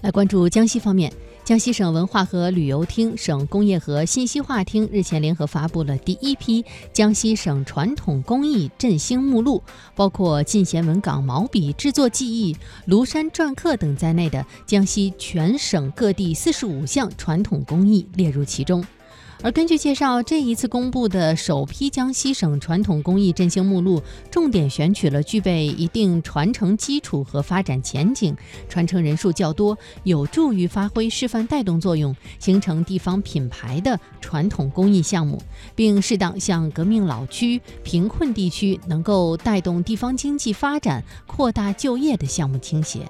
来关注江西方面，江西省文化和旅游厅、省工业和信息化厅日前联合发布了第一批江西省传统工艺振兴目录，包括进贤文岗毛笔制作技艺、庐山篆刻等在内的江西全省各地四十五项传统工艺列入其中。而根据介绍，这一次公布的首批江西省传统工艺振兴目录，重点选取了具备一定传承基础和发展前景、传承人数较多、有助于发挥示范带动作用、形成地方品牌的传统工艺项目，并适当向革命老区、贫困地区能够带动地方经济发展、扩大就业的项目倾斜。